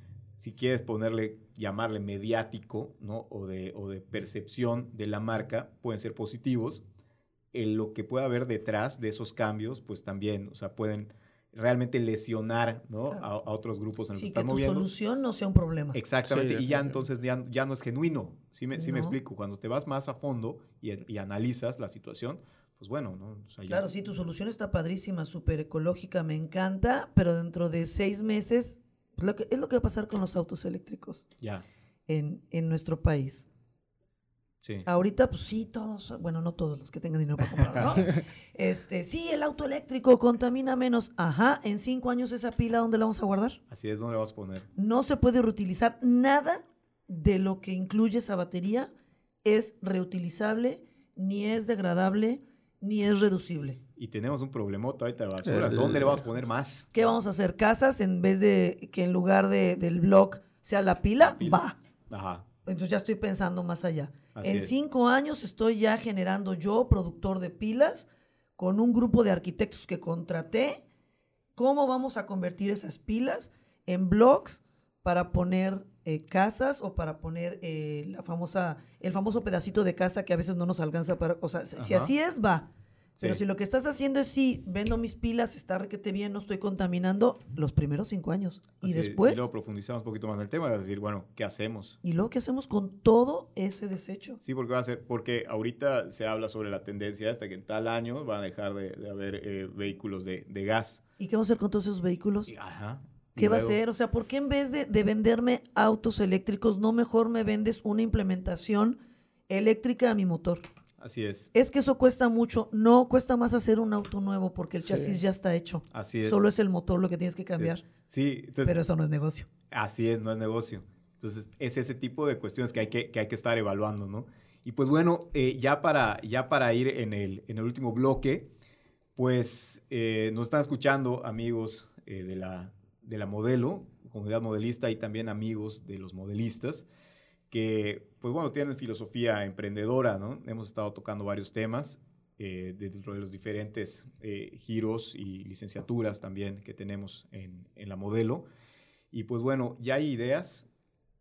si quieres ponerle, llamarle mediático, ¿no? O de, o de percepción de la marca, pueden ser positivos. En lo que pueda haber detrás de esos cambios, pues también, o sea, pueden realmente lesionar, ¿no? Claro. A, a otros grupos en los Sí, que que están tu moviendo. solución no sea un problema. Exactamente, Sí, y ya entonces ya, ya no es genuino, ¿sí me, sí me No. explico? Cuando te vas más a fondo y, y analizas la situación, pues bueno, ¿no? O sea, ya- Claro, sí, tu solución está padrísima, súper ecológica, me encanta, pero dentro de seis meses, lo que, es lo que va a pasar con los autos eléctricos Ya, en, en nuestro país. sí. Ahorita, pues sí, todos, bueno, no todos los que tengan dinero para comprarlo, ¿no? Este, sí, el auto eléctrico contamina menos. Ajá, en cinco años esa pila, ¿dónde la vamos a guardar? Así es, ¿dónde le vas a poner? No se puede reutilizar. Nada de lo que incluye esa batería es reutilizable, ni es degradable, ni es reducible. Y tenemos un problemota ahorita de basura, El- ¿dónde le vas a poner más? ¿Qué vamos a hacer? ¿Casas en vez de que en lugar de, del blog sea la pila? La pila. Va. Ajá, Entonces ya estoy pensando más allá. Así en es. cinco años estoy ya generando yo, productor de pilas, con un grupo de arquitectos que contraté. ¿Cómo vamos a convertir esas pilas en blogs para poner eh, casas o para poner eh, la famosa, el famoso pedacito de casa que a veces no nos alcanza para... O sea, si- si Ajá. así es, va. Pero si lo que estás haciendo es sí, vendo mis pilas, está requete bien, no estoy contaminando, los primeros cinco años. Y así después... Y luego profundizamos un poquito más en el tema, es decir, bueno, ¿qué hacemos? ¿Y luego qué hacemos con todo ese desecho? Sí, porque va a ser, porque ahorita se habla sobre la tendencia hasta que en tal año van a dejar de, de haber eh, vehículos de, de gas. ¿Y qué vamos a hacer con todos esos vehículos? Y- Ajá. ¿Qué va a hacer? O sea, ¿por qué en vez de, de venderme autos eléctricos, no mejor me vendes una implementación eléctrica a mi motor? Así es, Es que eso cuesta mucho. No, cuesta más hacer un auto nuevo porque el Sí. chasis ya está hecho. así es. Solo es el motor lo que tienes que cambiar. Sí, entonces, Pero eso no es negocio. así es, no es negocio. Entonces, es ese tipo de cuestiones que hay que, que, hay que estar evaluando, ¿no? Y pues bueno, eh, ya, para, ya para ir en el, en el último bloque, pues eh, nos están escuchando amigos eh, de, la, de la modelo, comunidad modelista y también amigos de los modelistas que, pues bueno, tienen filosofía emprendedora, ¿no? Hemos estado tocando varios temas eh, dentro de los diferentes eh, giros y licenciaturas también que tenemos en, en la modelo. Y pues bueno, ya hay ideas,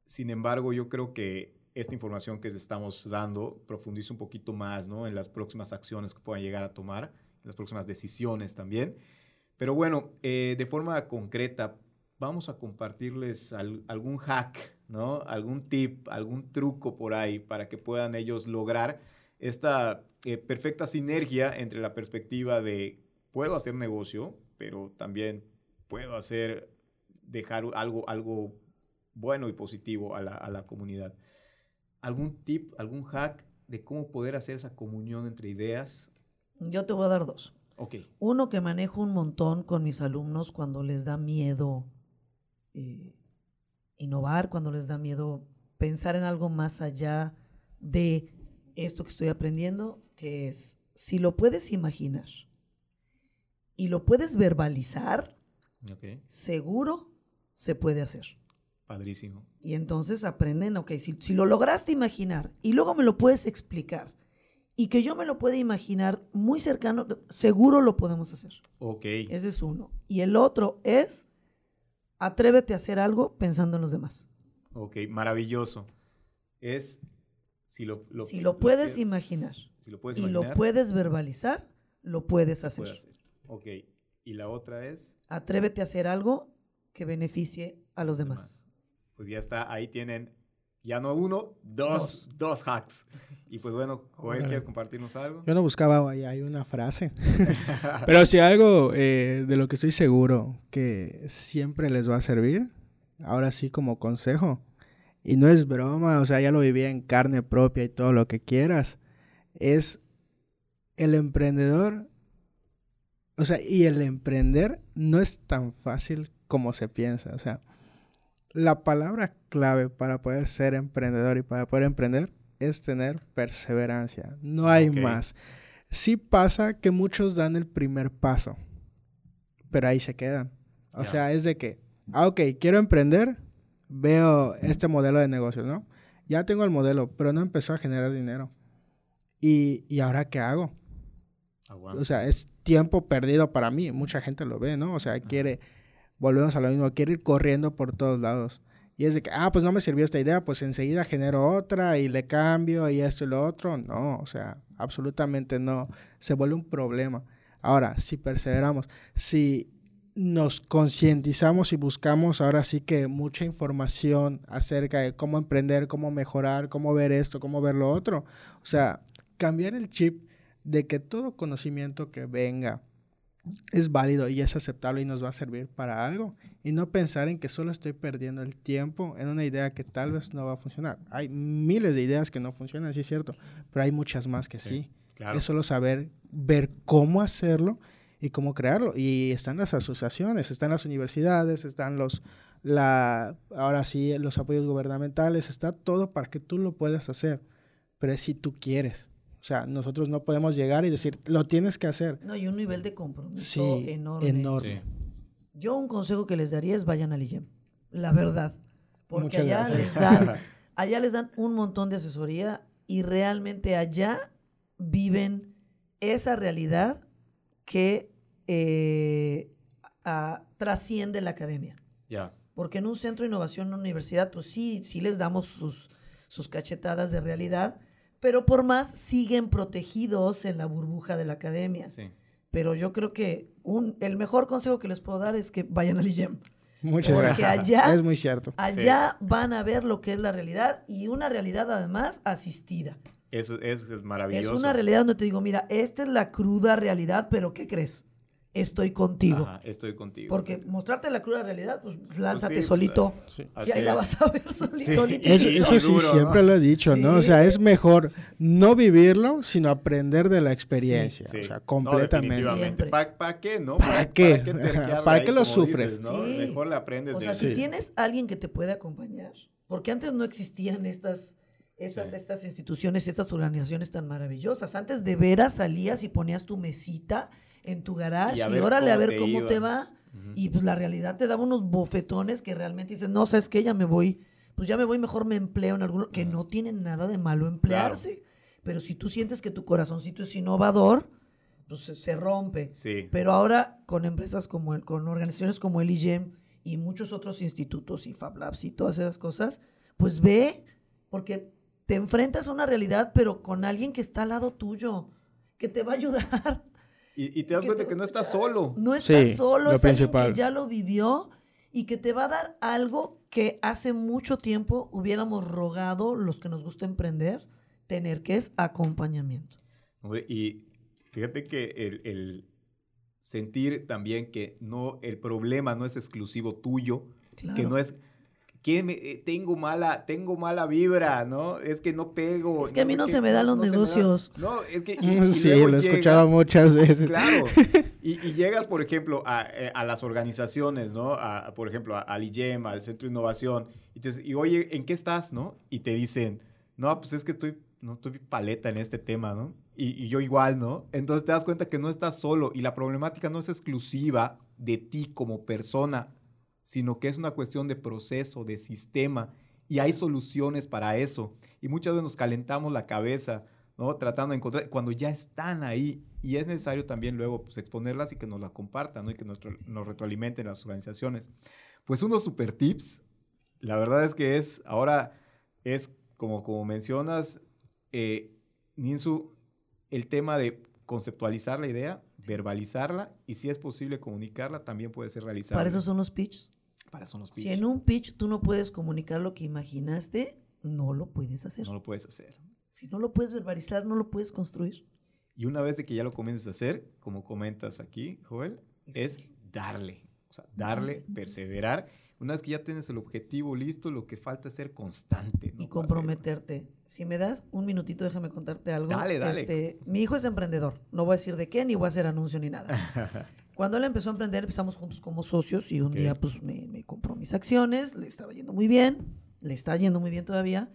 sin embargo, yo creo que esta información que les estamos dando profundiza un poquito más ¿no? en las próximas acciones que puedan llegar a tomar, en las próximas decisiones también. Pero bueno, eh, de forma concreta, vamos a compartirles algún hack, ¿no? algún tip, algún truco por ahí para que puedan ellos lograr esta eh, perfecta sinergia entre la perspectiva de puedo hacer negocio, pero también puedo hacer, dejar algo, algo bueno y positivo a la, a la comunidad. ¿Algún tip, algún hack de cómo poder hacer esa comunión entre ideas? Yo te voy a dar dos. Ok. Uno que manejo un montón con mis alumnos cuando les da miedo eh, innovar, cuando les da miedo pensar en algo más allá de esto que estoy aprendiendo, que es, si lo puedes imaginar y lo puedes verbalizar, seguro se puede hacer. Padrísimo. Y entonces aprenden, ok, si, si lo lograste imaginar y luego me lo puedes explicar y que yo me lo pueda imaginar muy cercano, seguro lo podemos hacer. Ok. Ese es uno. Y el otro es, atrévete a hacer algo pensando en los demás. Ok, maravilloso. Es, si lo, si lo, puedes imaginar si lo puedes y imaginar, lo puedes verbalizar, lo puedes hacer. puede hacer. Ok, y la otra es... Atrévete a hacer algo que beneficie a los demás pues ya está, ahí tienen ya no uno, dos, dos, hacks. Y pues bueno, Joel, ¿quieres compartirnos algo? Yo no buscaba ahí, hay una frase. Pero si algo eh, de lo que estoy seguro que siempre les va a servir, ahora sí como consejo, y no es broma, o sea, ya lo viví en carne propia y todo lo que quieras, es el emprendedor, o sea, y el emprender no es tan fácil como se piensa, o sea, la palabra clave para poder ser emprendedor y para poder emprender es tener perseverancia. No hay más. Sí pasa que muchos dan el primer paso, pero ahí se quedan. O sea, es de que, ah, ok, quiero emprender, veo este modelo de negocio, ¿no? Ya tengo el modelo, pero no empezó a generar dinero. ¿Y, y ahora qué hago? O sea, es tiempo perdido para mí. Mucha gente lo ve, ¿no? O sea, quiere volvemos a lo mismo, quiere ir corriendo por todos lados. Y es de que, ah, pues no me sirvió esta idea, pues enseguida genero otra y le cambio y esto y lo otro. No, o sea, absolutamente no. Se vuelve un problema. Ahora, si perseveramos, si nos concientizamos y buscamos ahora sí que mucha información acerca de cómo emprender, cómo mejorar, cómo ver esto, cómo ver lo otro. O sea, cambiar el chip de que todo conocimiento que venga es válido y es aceptable y nos va a servir para algo. Y no pensar en que solo estoy perdiendo el tiempo en una idea que tal vez no va a funcionar. Hay miles de ideas que no funcionan, sí es cierto, pero hay muchas más que sí. Es solo saber ver cómo hacerlo y cómo crearlo. Y están las asociaciones, están las universidades, están los, la, ahora sí, los apoyos gubernamentales, está todo para que tú lo puedas hacer. Pero es si tú quieres. O sea, nosotros no podemos llegar y decir, lo tienes que hacer. No, hay un nivel de compromiso enorme. enorme. Yo un consejo que les daría es vayan al IGEM, la verdad. Porque allá les, dan, allá les dan un montón de asesoría y realmente allá viven esa realidad que eh, trasciende la academia. Ya. Porque en un centro de innovación, en una universidad, pues sí, sí les damos sus, sus cachetadas de realidad, pero por más siguen protegidos en la burbuja de la academia. Sí. Pero yo creo que un, el mejor consejo que les puedo dar es que vayan al IGEM. Muchas Porque allá, es muy cierto. Allá van a ver lo que es la realidad y una realidad además asistida. Eso, eso es maravilloso. Es una realidad donde te digo, mira, esta es la cruda realidad, pero ¿qué crees? Estoy contigo. estoy contigo. Porque mostrarte la cruda realidad, pues, pues lánzate pues solito. Y ahí la vas a ver solito. Eso, sí, siempre lo he dicho, ¿no? O sea, es mejor no vivirlo, sino aprender de la experiencia. O sea, completamente. ¿Para, qué, no? ¿Para, qué? ¿Para qué, lo sufres? Mejor le aprendes o sea, si tienes alguien que te puede acompañar, porque antes no existían estas... Estas, estas instituciones, estas organizaciones tan maravillosas. Antes de veras salías y ponías tu mesita en tu garage y, órale a ver cómo te va. Y pues la realidad te daba unos bofetones que realmente dices, no, sabes que ya me voy, pues ya me voy, mejor me empleo en alguno, que no tiene nada de malo emplearse. Pero si tú sientes que tu corazoncito es innovador, pues se, se rompe. Sí. Pero ahora con empresas como el, con organizaciones como el IGEM y muchos otros institutos y Fab Labs y todas esas cosas, pues ve, porque te enfrentas a una realidad, pero con alguien que está al lado tuyo, que te va a ayudar. Y, y te das que cuenta te que no estás solo. No estás Sí, solo, lo es alguien principal. que ya lo vivió y que te va a dar algo que hace mucho tiempo hubiéramos rogado los que nos gusta emprender tener, que es acompañamiento. Hombre, Y fíjate que el, el sentir también que no, el problema no es exclusivo tuyo, Claro. que no es que me- eh, tengo mala, tengo mala vibra, ¿no? Es que no pego. Es que a mí no se me dan los negocios. no, es que y- y sí, luego lo he escuchado muchas veces. Claro. Y, y llegas, por ejemplo, a, eh, a las organizaciones, ¿no? A, por ejemplo, a- al IGEM, al Centro de Innovación, y, te, y oye, ¿en qué estás, no? Y te dicen, no, pues es que estoy, no estoy paleta en este tema, ¿no? Y, y yo igual, ¿no? Entonces te das cuenta que no estás solo y la problemática no es exclusiva de ti como persona, sino que es una cuestión de proceso, de sistema, y hay soluciones para eso. Y muchas veces nos calentamos la cabeza, ¿no? Tratando de encontrar, cuando ya están ahí, y es necesario también luego pues, exponerlas y que nos la compartan, ¿no? Y que nos, nos retroalimenten las organizaciones. Pues unos super tips, la verdad es que es, ahora es como, como mencionas, eh, Ninsu, el tema de conceptualizar la idea, verbalizarla y si es posible comunicarla, también puede ser realizable. Para eso son los pitches. Para eso los Si pitch. en un pitch tú no puedes comunicar lo que imaginaste, no lo puedes hacer. No lo puedes hacer. Si no lo puedes verbalizar, no lo puedes construir. Y una vez de que ya lo comiences a hacer, como comentas aquí, Joel, es darle. O sea, darle, perseverar. Una vez que ya tienes el objetivo listo, lo que falta es ser constante. ¿no? y comprometerte. Si me das un minutito, déjame contarte algo. Dale, dale. Este, mi hijo es emprendedor. No voy a decir de qué, ni voy a hacer anuncio ni nada. Cuando él empezó a emprender, empezamos juntos como socios y un Ok. día pues me, me compró mis acciones, le estaba yendo muy bien, le está yendo muy bien todavía.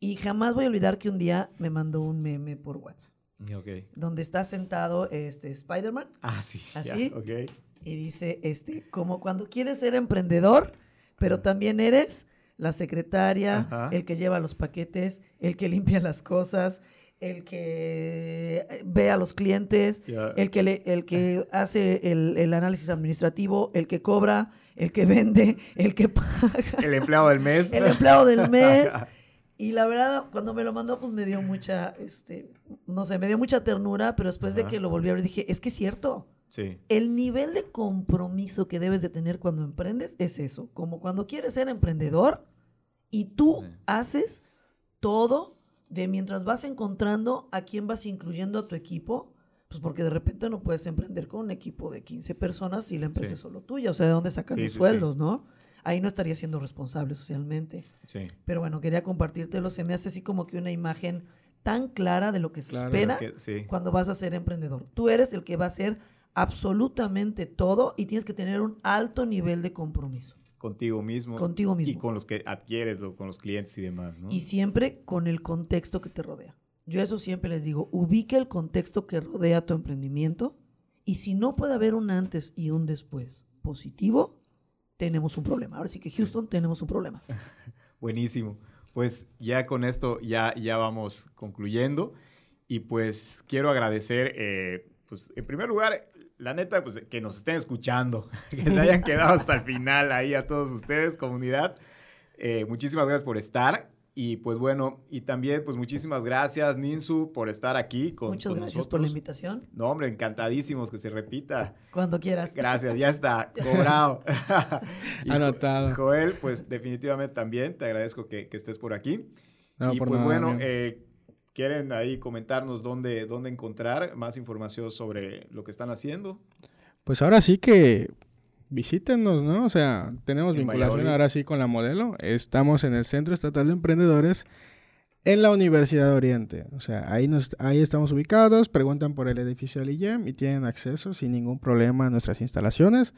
Y jamás voy a olvidar que un día me mandó un meme por WhatsApp, ok. donde está sentado este Spider-Man Ah, sí. ¿Así? ok. y dice, este, como cuando quieres ser emprendedor, pero también eres la secretaria, Ajá. el que lleva los paquetes, el que limpia las cosas, el que eh, ve a los clientes, el que, le- el que hace el, el análisis administrativo, el que cobra, el que vende, el que paga, El empleado del mes. el empleado del mes. Y la verdad, cuando me lo mandó, pues me dio mucha, este, no sé, me dio mucha ternura, pero después de que lo volví a ver dije, es que es cierto Sí. el nivel de compromiso que debes de tener cuando emprendes es eso, como cuando quieres ser emprendedor y tú Sí. haces todo de mientras vas encontrando a quién vas incluyendo a tu equipo, pues porque de repente no puedes emprender con un equipo de 15 personas si la empresa Sí. es solo tuya, o sea, ¿de dónde sacas Sí, los sí, sueldos, no? Ahí no estaría siendo responsable socialmente. Sí. Pero bueno, quería compartírtelo, se me hace así como que una imagen tan clara de lo que se Claro, espera Que- cuando vas a ser emprendedor. Tú eres el que va a hacer absolutamente todo y tienes que tener un alto nivel de compromiso Contigo mismo. contigo Y mismo. con los que adquieres, con los clientes y demás, ¿no? Y siempre con el contexto que te rodea. Yo eso siempre les digo, ubica el contexto que rodea tu emprendimiento y si no puede haber un antes y un después positivo, tenemos un problema. Ahora sí que Houston tenemos un problema. Buenísimo. Pues ya con esto ya, ya vamos concluyendo. Y pues quiero agradecer, eh, pues en primer lugar, la neta, pues que nos estén escuchando, que se hayan quedado hasta el final ahí a todos ustedes, comunidad. Eh, muchísimas gracias por estar. Y pues bueno, y también pues muchísimas gracias, Ninsu, por estar aquí con, Muchas con gracias por la nosotros. invitación. No, hombre, encantadísimos que se repita. Cuando quieras. Gracias, ya está, cobrado. Y Anotado. Joel, pues definitivamente también te agradezco que, que estés por aquí. No, y por pues nada, bueno, amigo. eh, quieren ahí comentarnos dónde, dónde encontrar más información sobre lo que están haciendo. Pues ahora sí que visítenos, ¿no? O sea, tenemos En vinculación Valladolid. ahora sí con la modelo. Estamos en el Centro Estatal de Emprendedores en la Universidad de Oriente. O sea, ahí, nos, ahí estamos ubicados, preguntan por el edificio del IEM y tienen acceso sin ningún problema a nuestras instalaciones,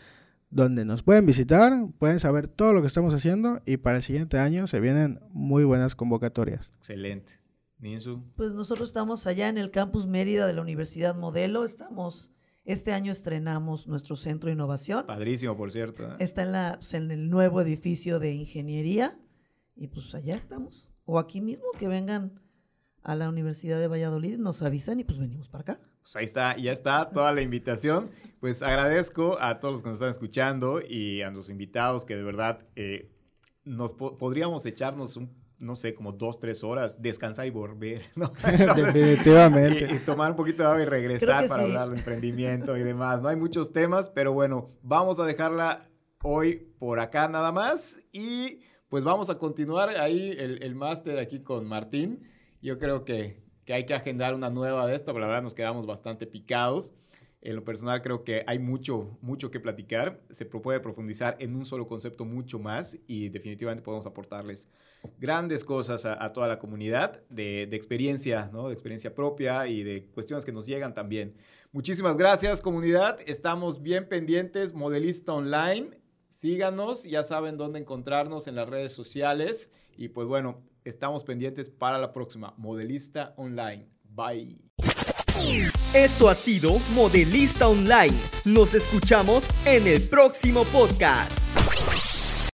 donde nos pueden visitar, pueden saber todo lo que estamos haciendo y para el siguiente año se vienen muy buenas convocatorias. Excelente. Ninsu, Pues nosotros estamos allá en el campus Mérida de la Universidad Modelo. Estamos, este año estrenamos nuestro centro de innovación. padrísimo, por cierto. ¿eh? Está en, la, pues, en el nuevo edificio de ingeniería. Y pues allá estamos. O aquí mismo, que vengan a la Universidad de Valladolid, nos avisan y pues venimos para acá. Pues ahí está, ya está toda la invitación. Pues agradezco a todos los que nos están escuchando y a los invitados que de verdad eh, nos podríamos echarnos un no sé, como dos, tres horas, descansar y volver, ¿no? Definitivamente. Y, tomar un poquito de agua y regresar para hablar de emprendimiento y demás, ¿no? Hay muchos temas, pero bueno, vamos a dejarla hoy por acá nada más y pues vamos a continuar ahí el, el máster aquí con Martín. Yo creo que, que hay que agendar una nueva de esta, pero la verdad nos quedamos bastante picados. En lo personal creo que hay mucho, mucho que platicar. Se puede profundizar en un solo concepto mucho más y definitivamente podemos aportarles grandes cosas a, toda la comunidad de, de, experiencia, ¿no? De experiencia propia y de cuestiones que nos llegan también. Muchísimas gracias comunidad. Estamos bien pendientes. Modelista Online. Síganos, ya saben dónde encontrarnos en las redes sociales. Y pues bueno, estamos pendientes para la próxima. Modelista Online. Bye. Esto ha sido Modelista Online. Nos escuchamos en el próximo podcast.